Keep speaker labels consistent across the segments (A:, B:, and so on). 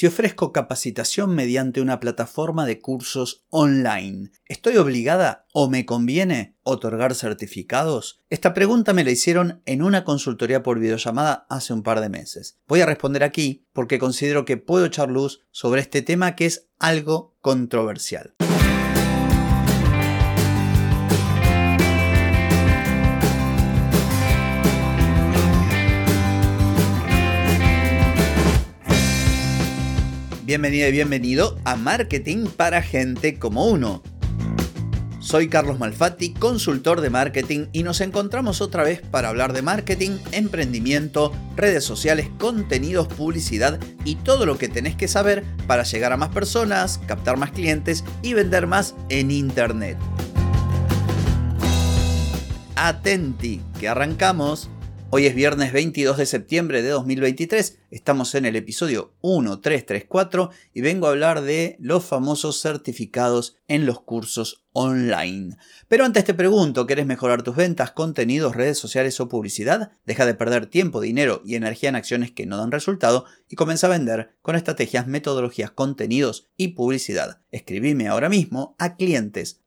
A: Si ofrezco capacitación mediante una plataforma de cursos online, ¿estoy obligada o me conviene otorgar certificados? Esta pregunta me la hicieron en una consultoría por videollamada hace un par de meses. Voy a responder aquí porque considero que puedo echar luz sobre este tema que es algo controversial. Bienvenida y bienvenido a Marketing para Gente como Uno. Soy Carlos Malfatti, consultor de marketing y nos encontramos otra vez para hablar de marketing, emprendimiento, redes sociales, contenidos, publicidad y todo lo que tenés que saber para llegar a más personas, captar más clientes y vender más en Internet. Atenti, que arrancamos. Hoy es viernes 22 de septiembre de 2023, estamos en el episodio 1334 y vengo a hablar de los famosos certificados en los cursos online. Pero antes te pregunto, ¿querés mejorar tus ventas, contenidos, redes sociales o publicidad? Deja de perder tiempo, dinero y energía en acciones que no dan resultado y comienza a vender con estrategias, metodologías, contenidos y publicidad. Escribime ahora mismo a clientes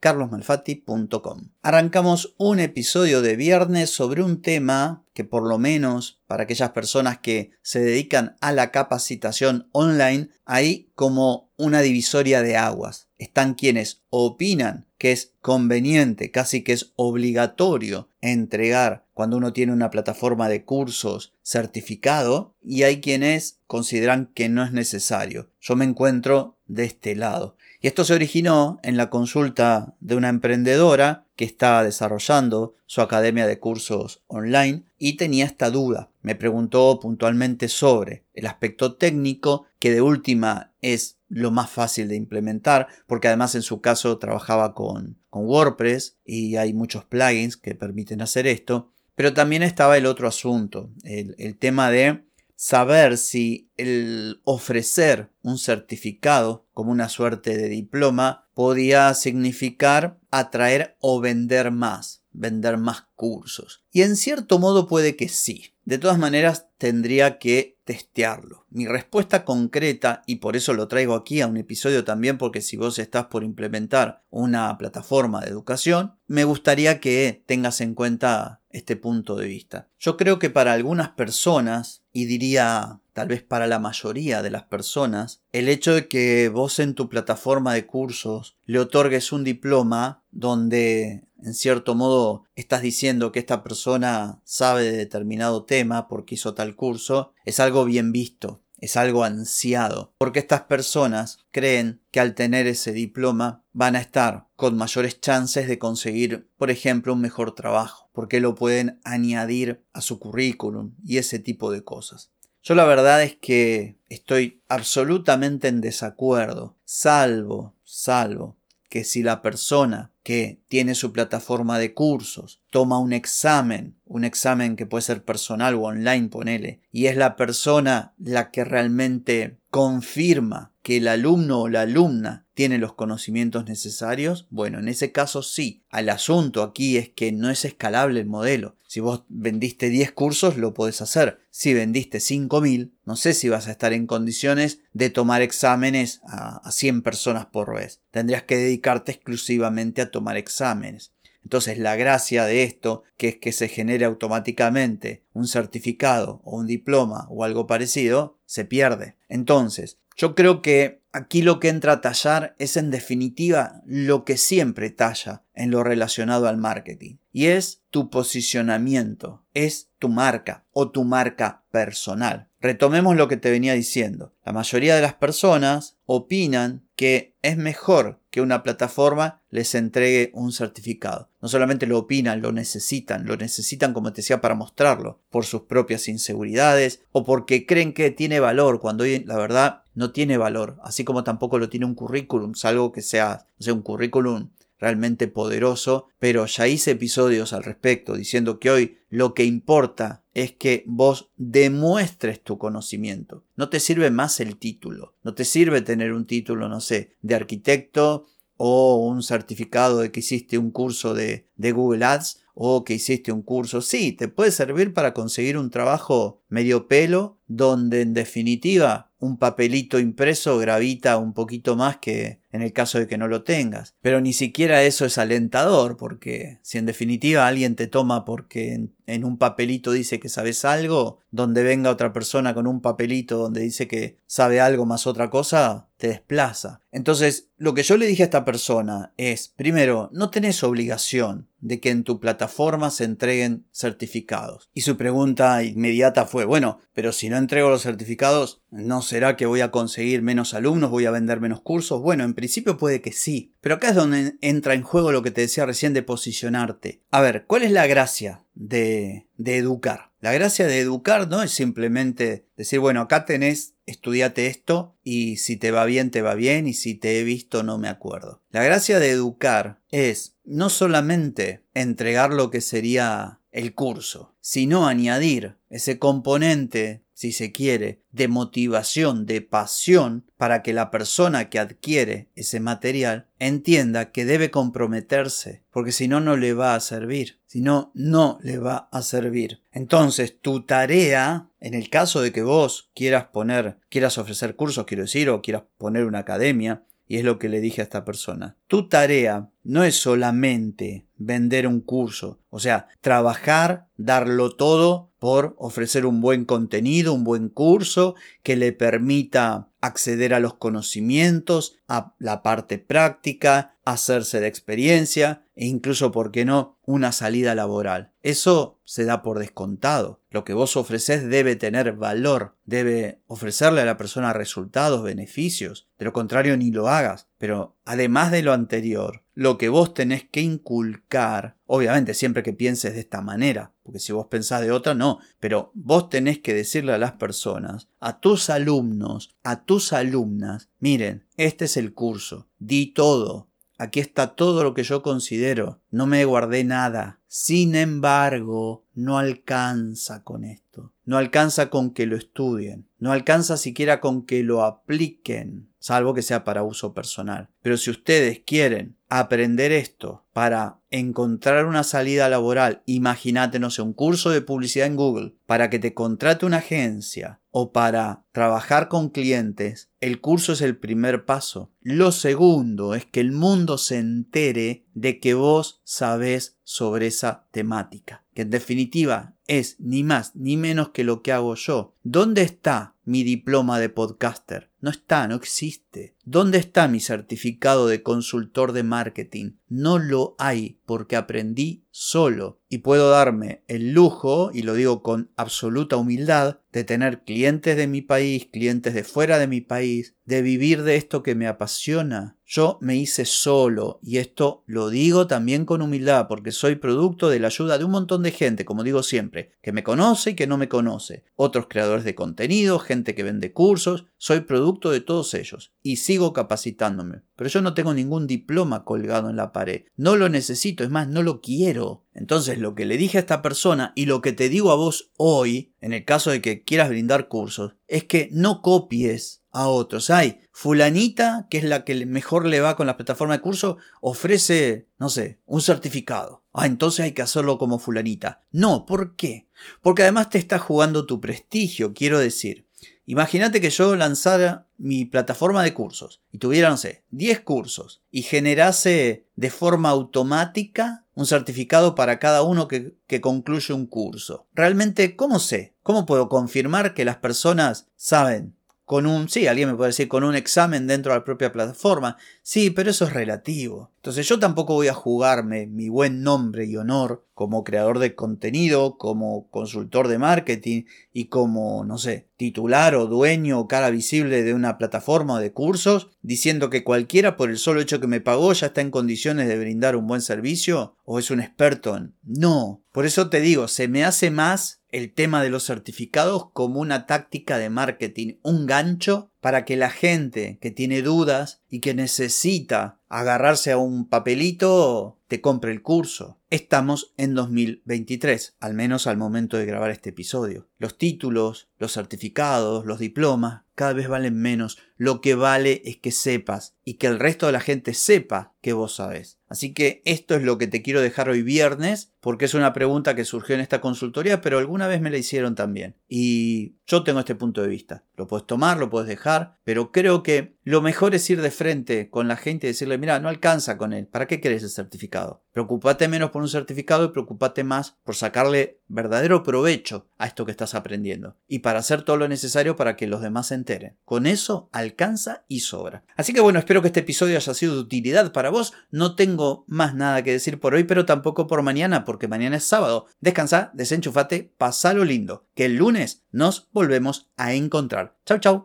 A: carlosmalfatti.com. Arrancamos un episodio de viernes sobre un tema que por lo menos para aquellas personas que se dedican a la capacitación online hay como una divisoria de aguas. Están quienes opinan que es conveniente, casi que es obligatorio entregar cuando uno tiene una plataforma de cursos certificado y hay quienes consideran que no es necesario. Yo me encuentro de este lado. Y esto se originó en la consulta de una emprendedora que estaba desarrollando su academia de cursos online y tenía esta duda. Me preguntó puntualmente sobre el aspecto técnico, que de última es lo más fácil de implementar, porque además en su caso trabajaba con, con WordPress y hay muchos plugins que permiten hacer esto. Pero también estaba el otro asunto, el, el tema de saber si el ofrecer un certificado como una suerte de diploma podía significar atraer o vender más, vender más cursos. Y en cierto modo puede que sí. De todas maneras tendría que testearlo. Mi respuesta concreta, y por eso lo traigo aquí a un episodio también, porque si vos estás por implementar una plataforma de educación, me gustaría que tengas en cuenta este punto de vista. Yo creo que para algunas personas, y diría tal vez para la mayoría de las personas, el hecho de que vos en tu plataforma de cursos le otorgues un diploma donde en cierto modo estás diciendo que esta persona sabe de determinado tema porque hizo tal curso, es algo bien visto, es algo ansiado, porque estas personas creen que al tener ese diploma van a estar con mayores chances de conseguir, por ejemplo, un mejor trabajo, porque lo pueden añadir a su currículum y ese tipo de cosas. Yo la verdad es que estoy absolutamente en desacuerdo, salvo, salvo, que si la persona que tiene su plataforma de cursos toma un examen, un examen que puede ser personal o online, ponele, y es la persona la que realmente confirma que el alumno o la alumna tiene los conocimientos necesarios, bueno, en ese caso sí. Al asunto aquí es que no es escalable el modelo. Si vos vendiste 10 cursos, lo podés hacer. Si vendiste 5.000, no sé si vas a estar en condiciones de tomar exámenes a, a 100 personas por vez. Tendrías que dedicarte exclusivamente a tomar exámenes. Entonces la gracia de esto, que es que se genere automáticamente un certificado o un diploma o algo parecido, se pierde. Entonces, yo creo que aquí lo que entra a tallar es en definitiva lo que siempre talla en lo relacionado al marketing. Y es tu posicionamiento, es tu marca o tu marca personal. Retomemos lo que te venía diciendo. La mayoría de las personas opinan que es mejor que una plataforma les entregue un certificado. No solamente lo opinan, lo necesitan, lo necesitan como te decía para mostrarlo, por sus propias inseguridades o porque creen que tiene valor cuando hoy la verdad no tiene valor, así como tampoco lo tiene un currículum, salvo que sea, sea un currículum realmente poderoso, pero ya hice episodios al respecto diciendo que hoy lo que importa es que vos demuestres tu conocimiento. No te sirve más el título, no te sirve tener un título, no sé, de arquitecto o un certificado de que hiciste un curso de, Google Ads o que hiciste un curso. Sí, te puede servir para conseguir un trabajo medio pelo donde en definitiva un papelito impreso gravita un poquito más que en el caso de que no lo tengas. Pero ni siquiera eso es alentador, porque si en definitiva alguien te toma porque en, un papelito dice que sabes algo, donde venga otra persona con un papelito donde dice que sabe algo más otra cosa, te desplaza. Entonces, lo que yo le dije a esta persona es, primero, no tenés obligación de que en tu plataforma se entreguen certificados. Y su pregunta inmediata fue, bueno, pero si no entrego los certificados, ¿no será que voy a conseguir menos alumnos, voy a vender menos cursos? Bueno, en principio puede que sí, pero acá es donde entra en juego lo que te decía recién de posicionarte. A ver, ¿cuál es la gracia de, de educar? La gracia de educar no es simplemente decir, bueno, acá tenés, estudiate esto y si te va bien, te va bien y si te he visto, no me acuerdo. La gracia de educar es no solamente entregar lo que sería el curso, sino añadir ese componente si se quiere, de motivación, de pasión, para que la persona que adquiere ese material entienda que debe comprometerse, porque si no, no le va a servir, si no, no le va a servir. Entonces, tu tarea, en el caso de que vos quieras poner, quieras ofrecer cursos, quiero decir, o quieras poner una academia, y es lo que le dije a esta persona, tu tarea no es solamente vender un curso, o sea, trabajar, darlo todo por ofrecer un buen contenido, un buen curso que le permita acceder a los conocimientos, a la parte práctica, hacerse de experiencia e incluso, ¿por qué no?, una salida laboral. Eso se da por descontado. Lo que vos ofreces debe tener valor, debe ofrecerle a la persona resultados, beneficios. De lo contrario, ni lo hagas. Pero además de lo anterior, lo que vos tenés que inculcar, obviamente siempre que pienses de esta manera, porque si vos pensás de otra, no, pero vos tenés que decirle a las personas, a tus alumnos, a tus alumnas, miren, este es el curso, di todo, aquí está todo lo que yo considero, no me guardé nada. Sin embargo, no alcanza con esto, no alcanza con que lo estudien, no alcanza siquiera con que lo apliquen salvo que sea para uso personal. Pero si ustedes quieren aprender esto para encontrar una salida laboral, imagínate, no sé, un curso de publicidad en Google, para que te contrate una agencia o para trabajar con clientes, el curso es el primer paso. Lo segundo es que el mundo se entere de que vos sabés sobre esa temática, que en definitiva es ni más ni menos que lo que hago yo. ¿Dónde está mi diploma de podcaster? No está, no existe. ¿Dónde está mi certificado de consultor de marketing? No lo hay porque aprendí solo y puedo darme el lujo, y lo digo con absoluta humildad, de tener clientes de mi país, clientes de fuera de mi país, de vivir de esto que me apasiona. Yo me hice solo y esto lo digo también con humildad porque soy producto de la ayuda de un montón de gente, como digo siempre, que me conoce y que no me conoce, otros creadores de contenido, gente que vende cursos, soy producto de todos ellos y sigo capacitándome. Pero yo no tengo ningún diploma colgado en la pared, no lo necesito, es más, no lo quiero. Entonces lo que le dije a esta persona y lo que te digo a vos hoy, en el caso de que quieras brindar cursos, es que no copies a otros. Hay fulanita, que es la que mejor le va con la plataforma de curso, ofrece, no sé, un certificado. Ah, entonces hay que hacerlo como fulanita. No, ¿por qué? Porque además te está jugando tu prestigio, quiero decir. Imagínate que yo lanzara mi plataforma de cursos y tuviera, no sé, 10 cursos y generase de forma automática un certificado para cada uno que, que, concluye un curso. Realmente, ¿cómo sé? ¿Cómo puedo confirmar que las personas saben con un, sí, alguien me puede decir con un examen dentro de la propia plataforma, sí, pero eso es relativo. Entonces yo tampoco voy a jugarme mi buen nombre y honor como creador de contenido, como consultor de marketing y como, no sé, titular o dueño o cara visible de una plataforma o de cursos, diciendo que cualquiera por el solo hecho que me pagó ya está en condiciones de brindar un buen servicio o es un experto en... No, por eso te digo, se me hace más el tema de los certificados como una táctica de marketing, un gancho para que la gente que tiene dudas y que necesita agarrarse a un papelito te compre el curso. Estamos en 2023, al menos al momento de grabar este episodio. Los títulos, los certificados, los diplomas cada vez valen menos. Lo que vale es que sepas y que el resto de la gente sepa que vos sabes. Así que esto es lo que te quiero dejar hoy viernes, porque es una pregunta que surgió en esta consultoría, pero alguna vez me la hicieron también. Y yo tengo este punto de vista. Lo puedes tomar, lo puedes dejar, pero creo que lo mejor es ir de frente con la gente y decirle, mira, no alcanza con él. ¿Para qué querés el certificado? Preocupate menos por un certificado y preocupate más por sacarle verdadero provecho a esto que estás aprendiendo. Y para hacer todo lo necesario para que los demás se enteren. Con eso alcanza y sobra. Así que bueno, espero que este episodio haya sido de utilidad para vos. No tengo más nada que decir por hoy, pero tampoco por mañana, porque mañana es sábado. Descansa, desenchufate, pasalo lindo. Que el lunes nos volvemos a encontrar. Chau, chau.